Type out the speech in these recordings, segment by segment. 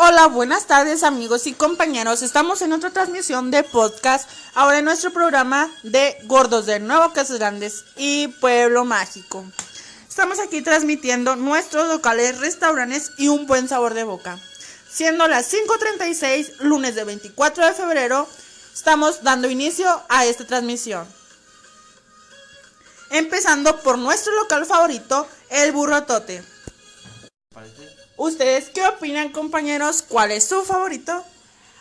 Hola, buenas tardes amigos y compañeros. Estamos en otra transmisión de podcast, ahora en nuestro programa de Gordos de Nuevo Casas Grandes y Pueblo Mágico. Estamos aquí transmitiendo nuestros locales, restaurantes y un buen sabor de boca. Siendo las 5.36, lunes de 24 de febrero, estamos dando inicio a esta transmisión. Empezando por nuestro local favorito, el Burro Tote. ¿Ustedes qué opinan, compañeros? ¿Cuál es su favorito?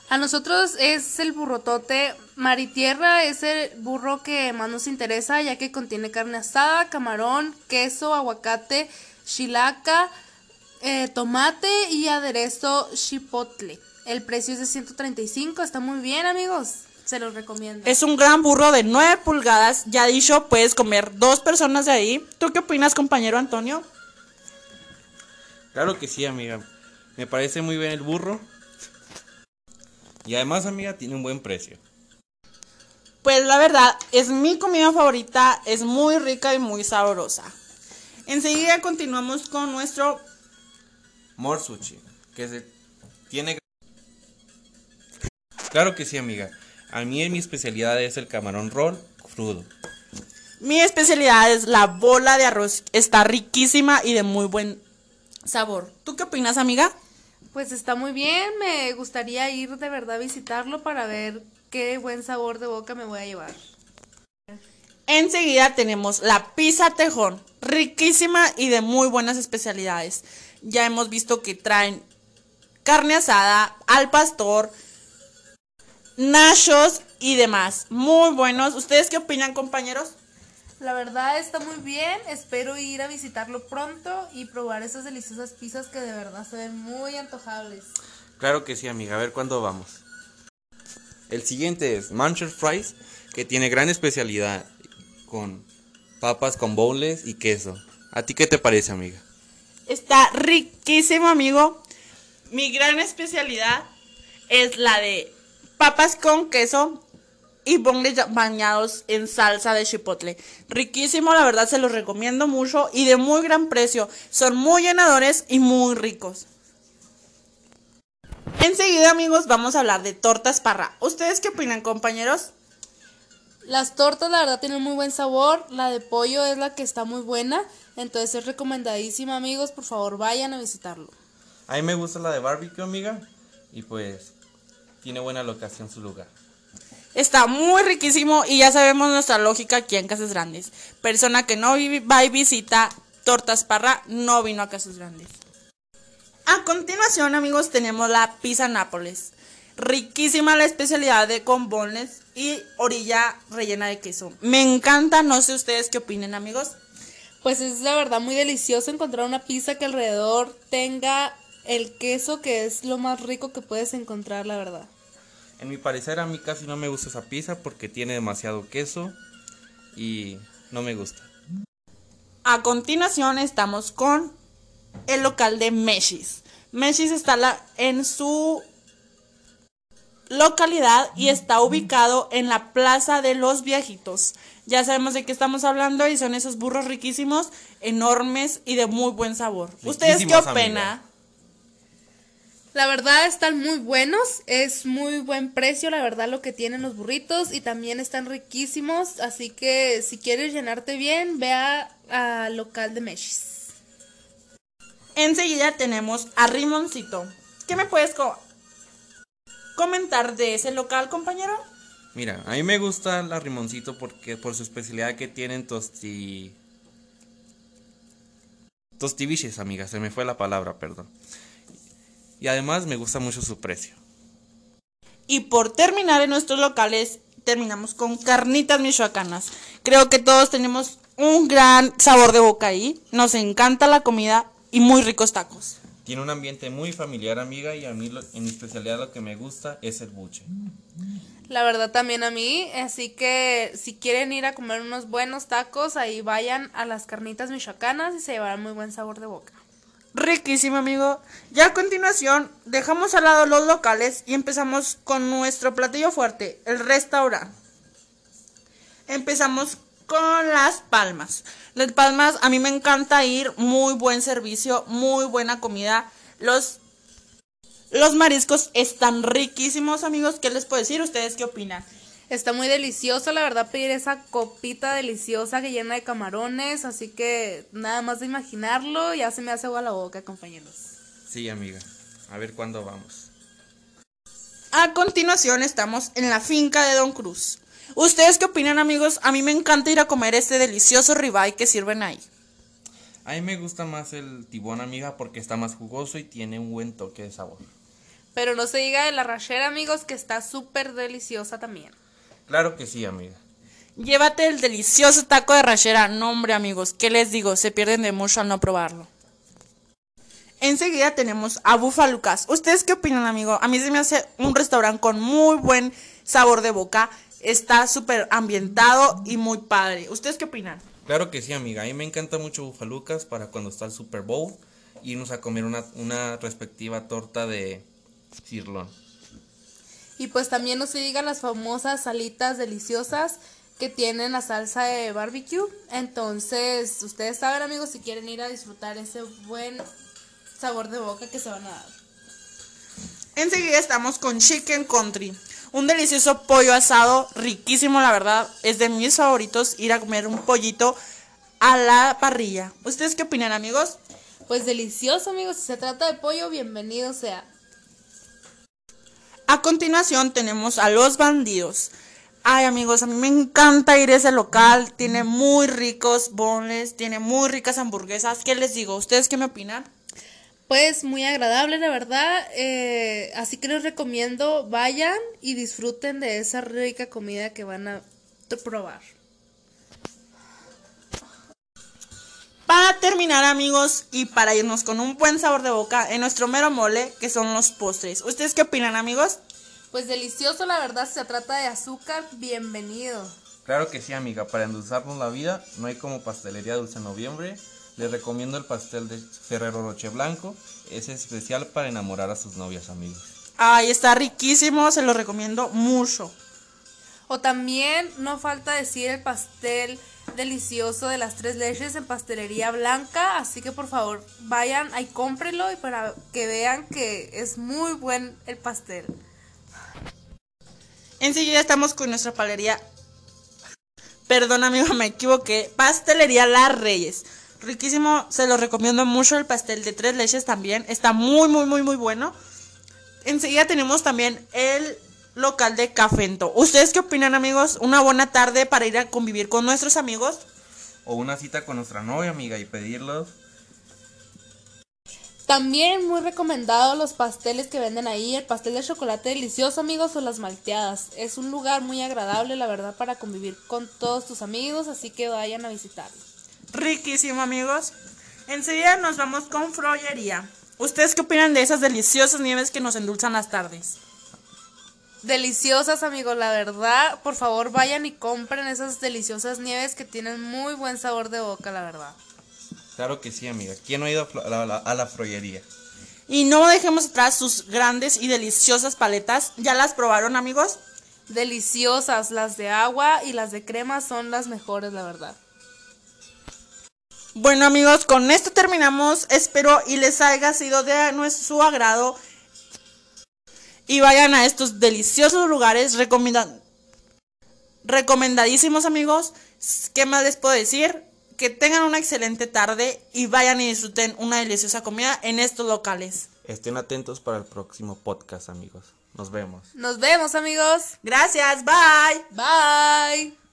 A nosotros es el burrotote. Maritierra es el burro que más nos interesa, ya que contiene carne asada, camarón, queso, aguacate, chilaca, eh, tomate y aderezo chipotle. El precio es de 135, está muy bien, amigos. Se los recomiendo. Es un gran burro de 9 pulgadas. Ya dicho, puedes comer dos personas de ahí. ¿Tú qué opinas, compañero Antonio? Claro que sí, amiga. Me parece muy bien el burro. Y además, amiga, tiene un buen precio. Pues la verdad, es mi comida favorita, es muy rica y muy sabrosa. Enseguida continuamos con nuestro Morsuchi, que se tiene... Claro que sí, amiga. A mí mi especialidad es el camarón roll crudo. Mi especialidad es la bola de arroz. Está riquísima y de muy buen sabor. ¿Tú qué opinas, amiga? Pues está muy bien, me gustaría ir de verdad a visitarlo para ver qué buen sabor de boca me voy a llevar. Enseguida tenemos la pizza tejón, riquísima y de muy buenas especialidades. Ya hemos visto que traen carne asada, al pastor, nachos y demás. Muy buenos. ¿Ustedes qué opinan, compañeros? La verdad está muy bien, espero ir a visitarlo pronto y probar esas deliciosas pizzas que de verdad se ven muy antojables. Claro que sí, amiga, a ver cuándo vamos. El siguiente es Manchester Fries, que tiene gran especialidad con papas con bowls y queso. ¿A ti qué te parece, amiga? Está riquísimo, amigo. Mi gran especialidad es la de papas con queso y bonles bañados en salsa de chipotle. Riquísimo, la verdad se los recomiendo mucho y de muy gran precio. Son muy llenadores y muy ricos. Enseguida, amigos, vamos a hablar de tortas parra. ¿Ustedes qué opinan, compañeros? Las tortas, la verdad, tienen muy buen sabor. La de pollo es la que está muy buena. Entonces es recomendadísima, amigos. Por favor, vayan a visitarlo. A mí me gusta la de barbecue, amiga. Y pues tiene buena locación su lugar. Está muy riquísimo y ya sabemos nuestra lógica aquí en Casas Grandes. Persona que no va y visita Tortas Parra no vino a Casas Grandes. A continuación, amigos, tenemos la pizza Nápoles. Riquísima la especialidad de con y orilla rellena de queso. Me encanta, no sé ustedes qué opinen, amigos. Pues es la verdad muy delicioso encontrar una pizza que alrededor tenga el queso que es lo más rico que puedes encontrar, la verdad. En mi parecer a mí casi no me gusta esa pizza porque tiene demasiado queso y no me gusta. A continuación estamos con el local de Meshis. Meshis está en su localidad y está ubicado en la Plaza de los Viejitos. Ya sabemos de qué estamos hablando y son esos burros riquísimos, enormes y de muy buen sabor. ¿Ustedes qué opinan? La verdad están muy buenos, es muy buen precio, la verdad lo que tienen los burritos y también están riquísimos, así que si quieres llenarte bien, vea al local de Meshis. Enseguida tenemos a Rimoncito. ¿Qué me puedes comentar de ese local, compañero? Mira, a mí me gusta la Rimoncito porque por su especialidad que tienen tosti tostiviches, amiga, se me fue la palabra, perdón y además me gusta mucho su precio. Y por terminar en nuestros locales, terminamos con carnitas michoacanas. Creo que todos tenemos un gran sabor de boca ahí. Nos encanta la comida y muy ricos tacos. Tiene un ambiente muy familiar, amiga, y a mí en mi especialidad lo que me gusta es el buche. La verdad también a mí, así que si quieren ir a comer unos buenos tacos, ahí vayan a las carnitas michoacanas y se llevarán muy buen sabor de boca riquísimo, amigo. Ya a continuación, dejamos al lado los locales y empezamos con nuestro platillo fuerte, el restaurante. Empezamos con las palmas. Las palmas, a mí me encanta ir, muy buen servicio, muy buena comida. Los Los mariscos están riquísimos, amigos. ¿Qué les puedo decir? ¿Ustedes qué opinan? Está muy delicioso, la verdad, pedir esa copita deliciosa que llena de camarones, así que nada más de imaginarlo ya se me hace agua la boca, compañeros. Sí, amiga. A ver cuándo vamos. A continuación estamos en la finca de Don Cruz. ¿Ustedes qué opinan, amigos? A mí me encanta ir a comer este delicioso ribeye que sirven ahí. A mí me gusta más el tibón, amiga, porque está más jugoso y tiene un buen toque de sabor. Pero no se diga de la rachera, amigos, que está súper deliciosa también. Claro que sí, amiga. Llévate el delicioso taco de rachera. No, hombre, amigos, ¿qué les digo? Se pierden de mucho al no probarlo. Enseguida tenemos a Bufalucas. ¿Ustedes qué opinan, amigo? A mí se me hace un restaurante con muy buen sabor de boca. Está súper ambientado y muy padre. ¿Ustedes qué opinan? Claro que sí, amiga. A mí me encanta mucho Bufalucas para cuando está el Super Bowl. Irnos a comer una, una respectiva torta de cirlón. Y pues también no se digan las famosas salitas deliciosas que tienen la salsa de barbecue. Entonces, ustedes saben, amigos, si quieren ir a disfrutar ese buen sabor de boca que se van a dar. Enseguida estamos con Chicken Country. Un delicioso pollo asado, riquísimo, la verdad. Es de mis favoritos ir a comer un pollito a la parrilla. ¿Ustedes qué opinan, amigos? Pues delicioso, amigos. Si se trata de pollo, bienvenido sea. A continuación tenemos a los bandidos. Ay amigos, a mí me encanta ir a ese local. Tiene muy ricos bonles, tiene muy ricas hamburguesas. ¿Qué les digo? ¿Ustedes qué me opinan? Pues muy agradable, la verdad. Eh, así que les recomiendo vayan y disfruten de esa rica comida que van a probar. Para terminar amigos y para irnos con un buen sabor de boca en nuestro mero mole que son los postres. ¿Ustedes qué opinan amigos? Pues delicioso, la verdad, si se trata de azúcar, bienvenido. Claro que sí, amiga. Para endulzarnos la vida, no hay como pastelería Dulce Noviembre. Les recomiendo el pastel de Ferrero Roche Blanco. Es especial para enamorar a sus novias, amigos. Ay, está riquísimo, se lo recomiendo mucho. O también no falta decir el pastel delicioso de las tres leches en pastelería blanca. Así que por favor vayan ahí cómprenlo y para que vean que es muy buen el pastel. Enseguida estamos con nuestra palería. Perdón, amigo, me equivoqué. Pastelería Las Reyes. Riquísimo, se lo recomiendo mucho el pastel de tres leches también. Está muy, muy, muy, muy bueno. Enseguida tenemos también el local de Cafento. ¿Ustedes qué opinan, amigos? Una buena tarde para ir a convivir con nuestros amigos. O una cita con nuestra novia, amiga, y pedirlos. También muy recomendado los pasteles que venden ahí, el pastel de chocolate delicioso, amigos, o las malteadas. Es un lugar muy agradable, la verdad, para convivir con todos tus amigos, así que vayan a visitarlo. Riquísimo, amigos. Enseguida nos vamos con Frollería. ¿Ustedes qué opinan de esas deliciosas nieves que nos endulzan las tardes? Deliciosas, amigos, la verdad. Por favor, vayan y compren esas deliciosas nieves que tienen muy buen sabor de boca, la verdad. Claro que sí, amiga. ¿Quién no ha ido a la, a la, a la frollería? Y no dejemos atrás sus grandes y deliciosas paletas. ¿Ya las probaron, amigos? Deliciosas, las de agua y las de crema son las mejores, la verdad. Bueno amigos, con esto terminamos. Espero y les haya sido de nuestro agrado. Y vayan a estos deliciosos lugares. Recomenda recomendadísimos amigos. ¿Qué más les puedo decir? Que tengan una excelente tarde y vayan y disfruten una deliciosa comida en estos locales. Estén atentos para el próximo podcast, amigos. Nos vemos. Nos vemos, amigos. Gracias, bye. Bye.